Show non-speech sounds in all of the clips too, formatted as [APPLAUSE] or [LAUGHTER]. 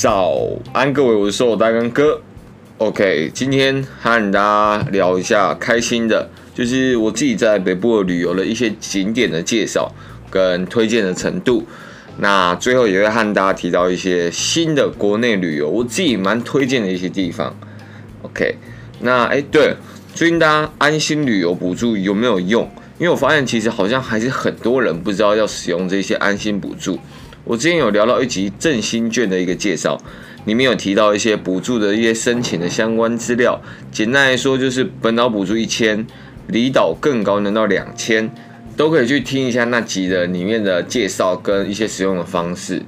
早安，各位，我是瘦大根哥。OK，今天和大家聊一下开心的，就是我自己在北部旅游的一些景点的介绍跟推荐的程度。那最后也会和大家提到一些新的国内旅游，我自己蛮推荐的一些地方。OK，那哎，对，最近大家安心旅游补助有没有用？因为我发现其实好像还是很多人不知道要使用这些安心补助。我之前有聊到一集振兴券的一个介绍，里面有提到一些补助的一些申请的相关资料。简单来说，就是本岛补助一千，离岛更高能到两千，都可以去听一下那集的里面的介绍跟一些使用的方式。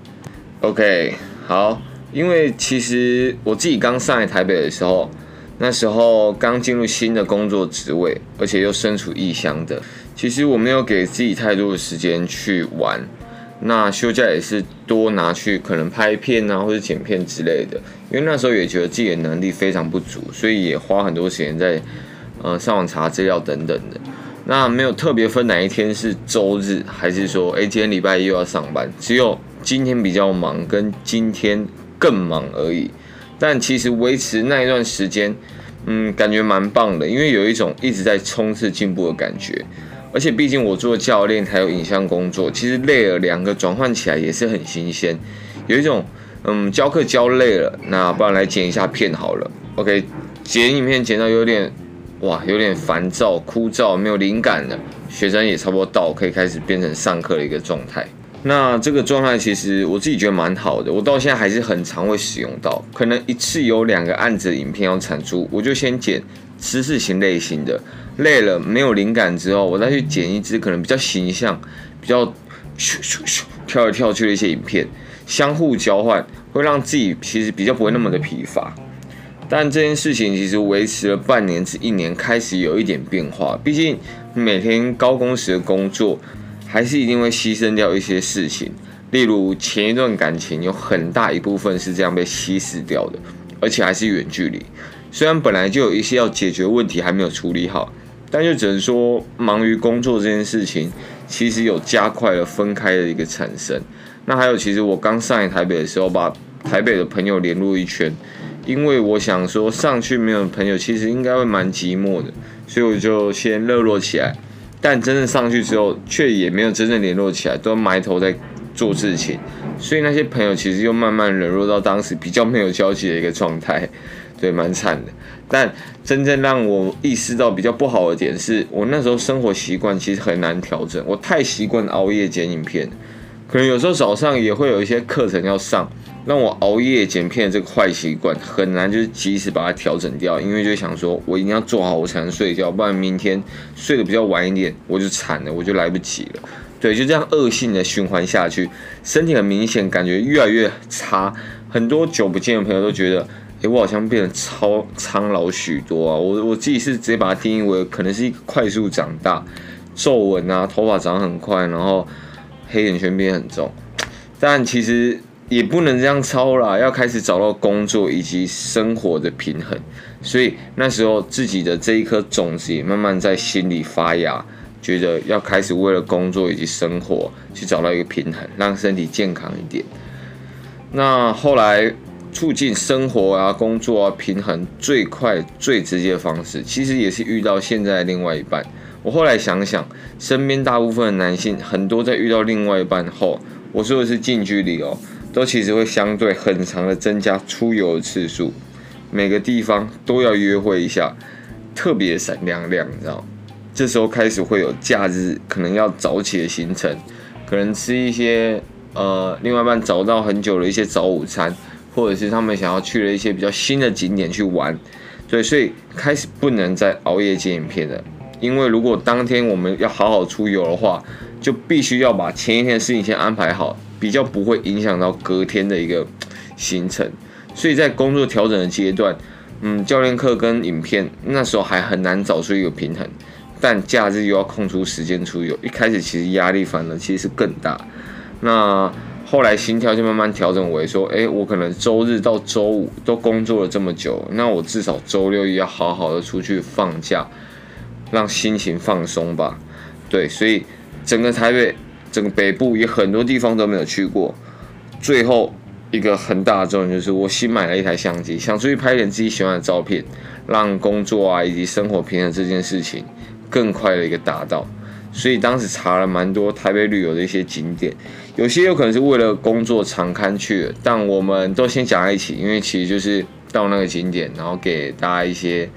OK，好，因为其实我自己刚上来台北的时候，那时候刚进入新的工作职位，而且又身处异乡的，其实我没有给自己太多的时间去玩。那休假也是多拿去可能拍片啊，或者剪片之类的，因为那时候也觉得自己的能力非常不足，所以也花很多时间在，呃，上网查资料等等的。那没有特别分哪一天是周日，还是说，哎，今天礼拜一又要上班，只有今天比较忙，跟今天更忙而已。但其实维持那一段时间，嗯，感觉蛮棒的，因为有一种一直在冲刺进步的感觉。而且毕竟我做教练还有影像工作，其实累了，两个转换起来也是很新鲜。有一种，嗯，教课教累了，那不然来剪一下片好了。OK，剪影片剪到有点，哇，有点烦躁、枯燥，没有灵感了。学生也差不多到，可以开始变成上课的一个状态。那这个状态其实我自己觉得蛮好的，我到现在还是很常会使用到。可能一次有两个案子的影片要产出，我就先剪知识型类型的。累了没有灵感之后，我再去剪一支可能比较形象、比较咻咻咻跳来跳去的一些影片，相互交换，会让自己其实比较不会那么的疲乏。但这件事情其实维持了半年至一年，开始有一点变化。毕竟每天高工时的工作，还是一定会牺牲掉一些事情。例如前一段感情，有很大一部分是这样被稀释掉的，而且还是远距离。虽然本来就有一些要解决问题还没有处理好。但就只能说，忙于工作这件事情，其实有加快了分开的一个产生。那还有，其实我刚上来台北的时候，把台北的朋友联络一圈，因为我想说上去没有朋友，其实应该会蛮寂寞的，所以我就先热络起来。但真正上去之后，却也没有真正联络起来，都埋头在做事情，所以那些朋友其实又慢慢冷落到当时比较没有交集的一个状态。对，蛮惨的。但真正让我意识到比较不好的点是，我那时候生活习惯其实很难调整。我太习惯熬夜剪影片，可能有时候早上也会有一些课程要上，让我熬夜剪片这个坏习惯很难就是及时把它调整掉。因为就想说我一定要做好，我才能睡觉，不然明天睡得比较晚一点，我就惨了，我就来不及了。对，就这样恶性的循环下去，身体很明显感觉越来越差。很多久不见的朋友都觉得。诶，我好像变得超苍老许多啊！我我自己是直接把它定义为可能是一个快速长大，皱纹啊，头发长很快，然后黑眼圈变很重。但其实也不能这样超啦，要开始找到工作以及生活的平衡。所以那时候自己的这一颗种子也慢慢在心里发芽，觉得要开始为了工作以及生活去找到一个平衡，让身体健康一点。那后来。促进生活啊、工作啊平衡最快最直接的方式，其实也是遇到现在的另外一半。我后来想想，身边大部分的男性很多在遇到另外一半后，我说的是近距离哦，都其实会相对很长的增加出游的次数，每个地方都要约会一下，特别闪亮亮，你知道？这时候开始会有假日可能要早起的行程，可能吃一些呃另外一半找到很久的一些早午餐。或者是他们想要去了一些比较新的景点去玩，对，所以开始不能再熬夜剪影片了。因为如果当天我们要好好出游的话，就必须要把前一天的事情先安排好，比较不会影响到隔天的一个 [TSK] 行程。所以在工作调整的阶段，嗯，教练课跟影片那时候还很难找出一个平衡，但假日又要空出时间出游，一开始其实压力反而其实是更大。那。后来心跳就慢慢调整为说，哎，我可能周日到周五都工作了这么久，那我至少周六也要好好的出去放假，让心情放松吧。对，所以整个台北、整个北部也很多地方都没有去过，最后一个很大的重点就是，我新买了一台相机，想出去拍点自己喜欢的照片，让工作啊以及生活平衡这件事情更快的一个达到。所以当时查了蛮多台北旅游的一些景点，有些有可能是为了工作常看去的，但我们都先讲在一起，因为其实就是到那个景点，然后给大家一些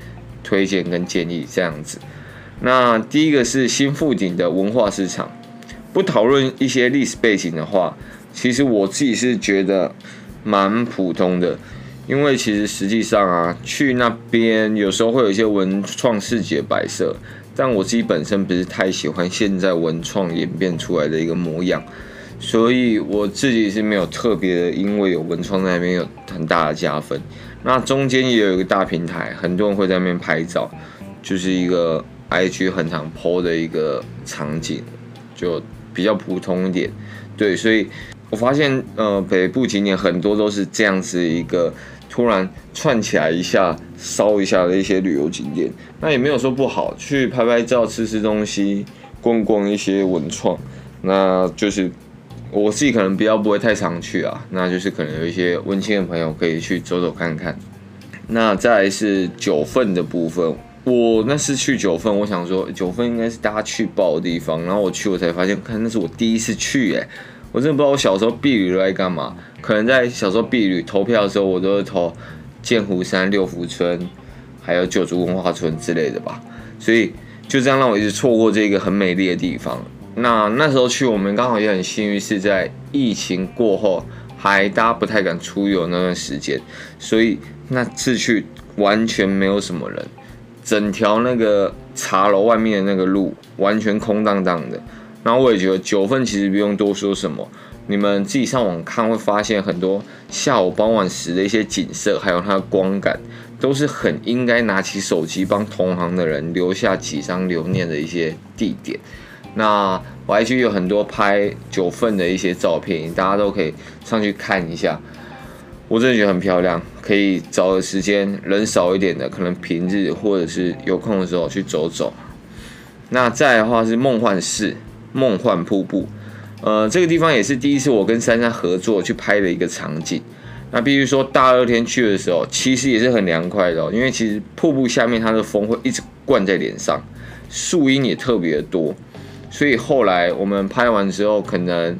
推荐跟建议这样子。那第一个是新富町的文化市场，不讨论一些历史背景的话。其实我自己是觉得蛮普通的，因为其实实际上啊，去那边有时候会有一些文创市集的摆设，但我自己本身不是太喜欢现在文创演变出来的一个模样，所以我自己是没有特别的，因为有文创在那边有很大的加分。那中间也有一个大平台，很多人会在那边拍照，就是一个 IG 很常 po 的一个场景，就比较普通一点，对，所以。我发现，呃，北部景点很多都是这样子一个突然串起来一下、烧一下的一些旅游景点，那也没有说不好，去拍拍照、吃吃东西、逛逛一些文创，那就是我自己可能比较不会太常去啊，那就是可能有一些温馨的朋友可以去走走看看。那再来是九份的部分，我那次去九份，我想说九份应该是大家去爆的地方，然后我去我才发现，看那是我第一次去，哎。我真的不知道我小时候避旅都在干嘛，可能在小时候避旅投票的时候，我都是投剑湖山、六福村，还有九族文化村之类的吧。所以就这样让我一直错过这个很美丽的地方。那那时候去，我们刚好也很幸运是在疫情过后，还大家不太敢出游那段时间，所以那次去完全没有什么人，整条那个茶楼外面的那个路完全空荡荡的。然后我也觉得九份其实不用多说什么，你们自己上网看会发现很多下午傍晚时的一些景色，还有它的光感，都是很应该拿起手机帮同行的人留下几张留念的一些地点。那我还去有很多拍九份的一些照片，大家都可以上去看一下。我真的觉得很漂亮，可以找个时间人少一点的，可能平日或者是有空的时候去走走。那再的话是梦幻市。梦幻瀑布，呃，这个地方也是第一次我跟珊珊合作去拍的一个场景。那必须说，大热天去的时候，其实也是很凉快的，因为其实瀑布下面它的风会一直灌在脸上，树荫也特别的多。所以后来我们拍完之后，可能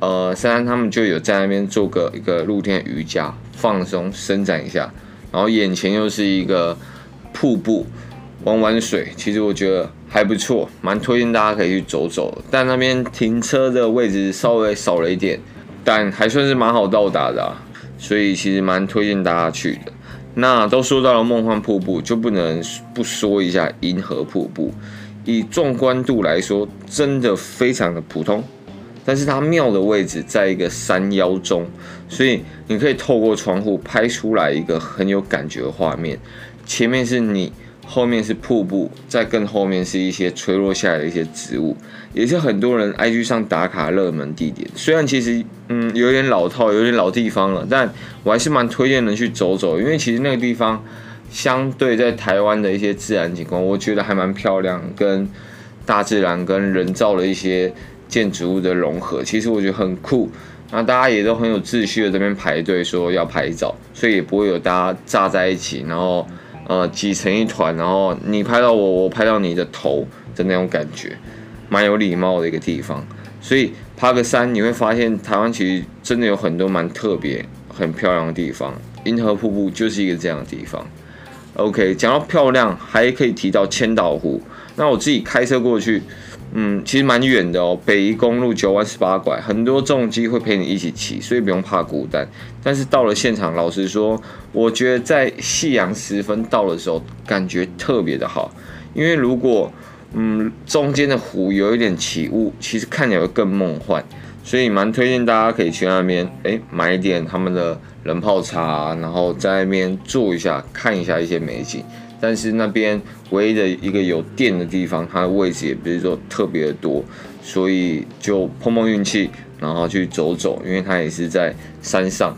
呃，珊珊他们就有在那边做个一个露天瑜伽，放松伸展一下，然后眼前又是一个瀑布。玩玩水，其实我觉得还不错，蛮推荐大家可以去走走。但那边停车的位置稍微少了一点，但还算是蛮好到达的啊，所以其实蛮推荐大家去的。那都说到了梦幻瀑布，就不能不说一下银河瀑布。以壮观度来说，真的非常的普通，但是它庙的位置在一个山腰中，所以你可以透过窗户拍出来一个很有感觉的画面。前面是你。后面是瀑布，再更后面是一些垂落下来的一些植物，也是很多人 IG 上打卡热门地点。虽然其实嗯有点老套，有点老地方了，但我还是蛮推荐人去走走，因为其实那个地方相对在台湾的一些自然景观，我觉得还蛮漂亮，跟大自然跟人造的一些建筑物的融合，其实我觉得很酷。那大家也都很有秩序的这边排队说要拍照，所以也不会有大家炸在一起，然后。呃，挤成一团，然后你拍到我，我拍到你的头的那种感觉，蛮有礼貌的一个地方。所以爬个山，你会发现台湾其实真的有很多蛮特别、很漂亮的地方。银河瀑布就是一个这样的地方。OK，讲到漂亮，还可以提到千岛湖。那我自己开车过去。嗯，其实蛮远的哦，北宜公路九弯十八拐，很多重机会陪你一起骑，所以不用怕孤单。但是到了现场，老实说，我觉得在夕阳时分到的时候，感觉特别的好。因为如果嗯中间的湖有一点起雾，其实看起来会更梦幻，所以蛮推荐大家可以去那边，哎，买一点他们的冷泡茶，然后在那边坐一下，看一下一些美景。但是那边唯一的一个有电的地方，它的位置也不是说特别的多，所以就碰碰运气，然后去走走，因为它也是在山上。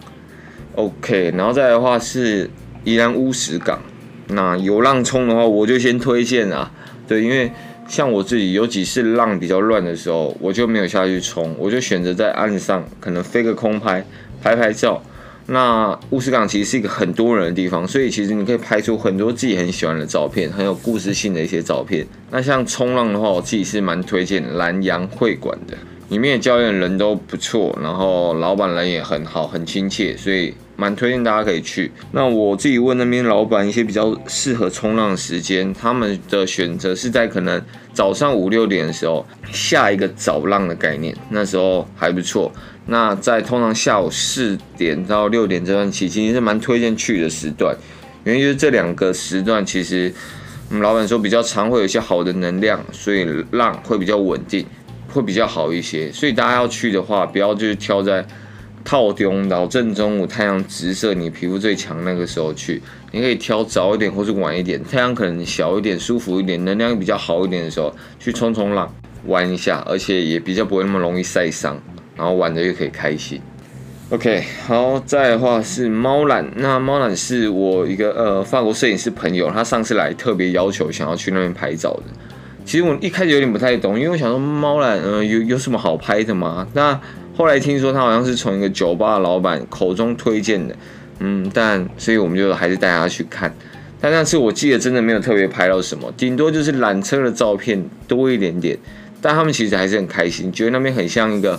OK，然后再来的话是宜兰乌石港，那有浪冲的话，我就先推荐啊，对，因为像我自己有几次浪比较乱的时候，我就没有下去冲，我就选择在岸上可能飞个空拍，拍拍照。那乌斯港其实是一个很多人的地方，所以其实你可以拍出很多自己很喜欢的照片，很有故事性的一些照片。那像冲浪的话，我自己是蛮推荐蓝洋会馆的，里面的教练人都不错，然后老板人也很好，很亲切，所以蛮推荐大家可以去。那我自己问那边老板一些比较适合冲浪的时间，他们的选择是在可能早上五六点的时候下一个早浪的概念，那时候还不错。那在通常下午四点到六点这段期间，其实是蛮推荐去的时段，原因就是这两个时段其实，我们，老板说比较常会有一些好的能量，所以浪会比较稳定，会比较好一些。所以大家要去的话，不要就是挑在套中到正中午太阳直射你皮肤最强那个时候去，你可以挑早一点或是晚一点，太阳可能小一点、舒服一点、能量比较好一点的时候去冲冲浪，玩一下，而且也比较不会那么容易晒伤。然后玩的又可以开心，OK，好，再的话是猫缆，那猫缆是我一个呃法国摄影师朋友，他上次来特别要求想要去那边拍照的。其实我一开始有点不太懂，因为我想说猫缆，呃，有有什么好拍的吗？那后来听说他好像是从一个酒吧老板口中推荐的，嗯，但所以我们就还是带他去看。但那次我记得真的没有特别拍到什么，顶多就是缆车的照片多一点点。但他们其实还是很开心，觉得那边很像一个。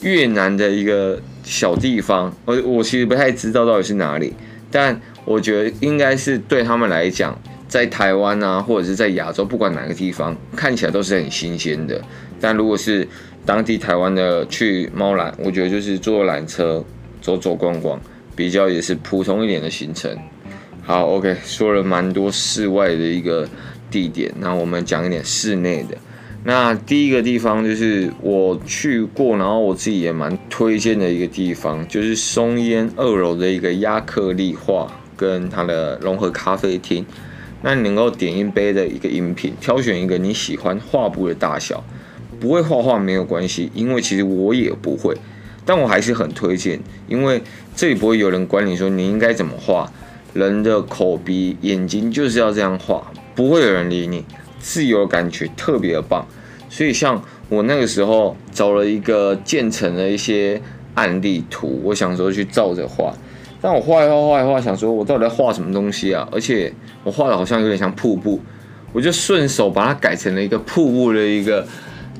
越南的一个小地方，我我其实不太知道到底是哪里，但我觉得应该是对他们来讲，在台湾啊，或者是在亚洲，不管哪个地方，看起来都是很新鲜的。但如果是当地台湾的去猫缆，我觉得就是坐缆车走走逛逛，比较也是普通一点的行程。好，OK，说了蛮多室外的一个地点，那我们讲一点室内的。那第一个地方就是我去过，然后我自己也蛮推荐的一个地方，就是松烟二楼的一个亚克力画跟它的融合咖啡厅。那你能够点一杯的一个饮品，挑选一个你喜欢画布的大小，不会画画没有关系，因为其实我也不会，但我还是很推荐，因为这里不会有人管你说你应该怎么画，人的口鼻眼睛就是要这样画，不会有人理你。自由的感觉特别的棒，所以像我那个时候找了一个渐层的一些案例图，我想说去照着画，但我画一画画一画，想说我到底在画什么东西啊？而且我画的好像有点像瀑布，我就顺手把它改成了一个瀑布的一个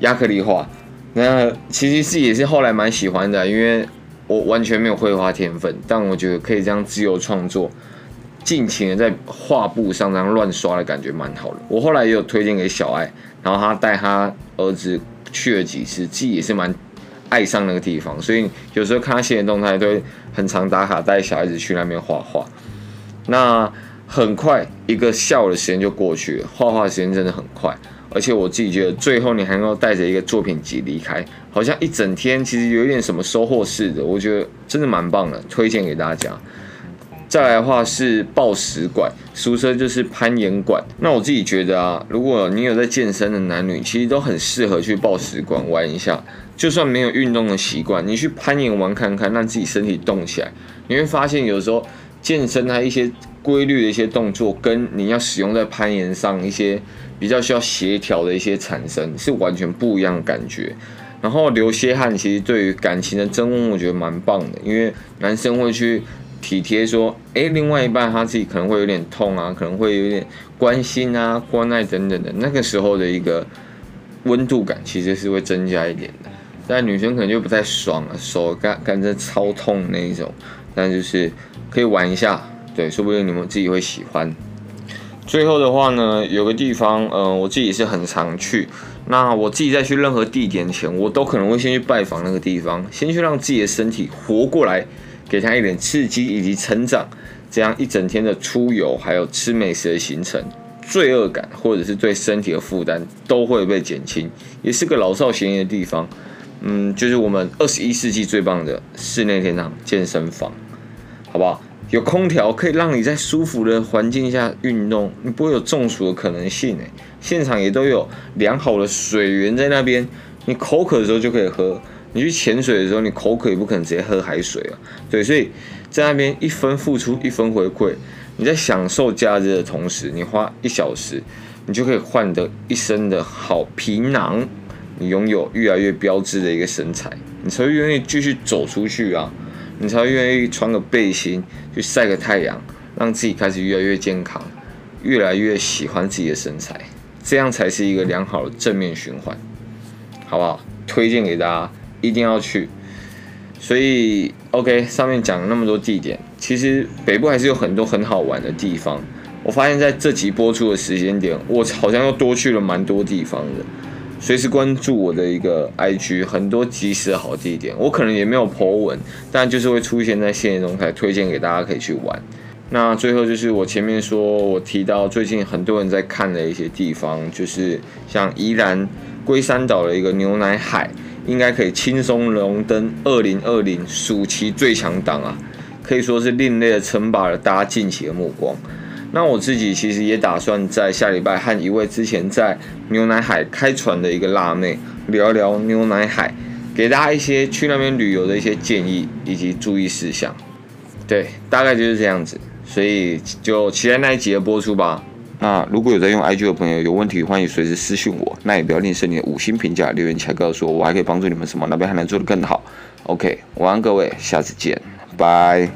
亚克力画。那其实是也是后来蛮喜欢的，因为我完全没有绘画天分，但我觉得可以这样自由创作。尽情的在画布上这样乱刷的感觉蛮好的。我后来也有推荐给小爱，然后他带他儿子去了几次，自己也是蛮爱上那个地方。所以有时候看他现实动态，都会很常打卡带小孩子去那边画画。那很快一个下午的时间就过去了，画画时间真的很快。而且我自己觉得，最后你还能够带着一个作品集离开，好像一整天其实有点什么收获似的。我觉得真的蛮棒的，推荐给大家。再来的话是抱石馆，俗称就是攀岩馆。那我自己觉得啊，如果你有在健身的男女，其实都很适合去抱石馆玩一下。就算没有运动的习惯，你去攀岩玩看看，让自己身体动起来，你会发现有时候健身它一些规律的一些动作，跟你要使用在攀岩上一些比较需要协调的一些产生，是完全不一样的感觉。然后流些汗，其实对于感情的增温，我觉得蛮棒的，因为男生会去。体贴说，哎，另外一半他自己可能会有点痛啊，可能会有点关心啊、关爱等等的，那个时候的一个温度感其实是会增加一点的。但女生可能就不太爽了，手干干着超痛那一种，但就是可以玩一下，对，说不定你们自己会喜欢。最后的话呢，有个地方，嗯、呃，我自己是很常去。那我自己在去任何地点前，我都可能会先去拜访那个地方，先去让自己的身体活过来。给他一点刺激以及成长，这样一整天的出游还有吃美食的行程，罪恶感或者是对身体的负担都会被减轻，也是个老少咸宜的地方。嗯，就是我们二十一世纪最棒的室内天堂健身房，好不好？有空调可以让你在舒服的环境下运动，你不会有中暑的可能性诶。现场也都有良好的水源在那边，你口渴的时候就可以喝。你去潜水的时候，你口渴也不可能直接喝海水啊，对，所以在那边一分付出一分回馈，你在享受假日的同时，你花一小时，你就可以换得一身的好皮囊，你拥有越来越标致的一个身材，你才会愿意继续走出去啊。你才会愿意穿个背心去晒个太阳，让自己开始越来越健康，越来越喜欢自己的身材，这样才是一个良好的正面循环，好不好？推荐给大家，一定要去。所以，OK，上面讲了那么多地点，其实北部还是有很多很好玩的地方。我发现在这集播出的时间点，我好像又多去了蛮多地方的。随时关注我的一个 IG，很多即时好地点。我可能也没有 po 文，但就是会出现在限时动态，推荐给大家可以去玩。那最后就是我前面说我提到最近很多人在看的一些地方，就是像宜兰龟山岛的一个牛奶海。应该可以轻松荣登二零二零暑期最强档啊，可以说是另类的称霸了大家近期的目光。那我自己其实也打算在下礼拜和一位之前在牛奶海开船的一个辣妹聊聊牛奶海，给大家一些去那边旅游的一些建议以及注意事项。对，大概就是这样子，所以就期待那一集的播出吧。那如果有在用 IG 的朋友有问题，欢迎随时私信我。那也不要吝啬你的五星评价，留言起来告诉我，我还可以帮助你们什么，哪边还能做得更好。OK，晚安各位，下次见，拜。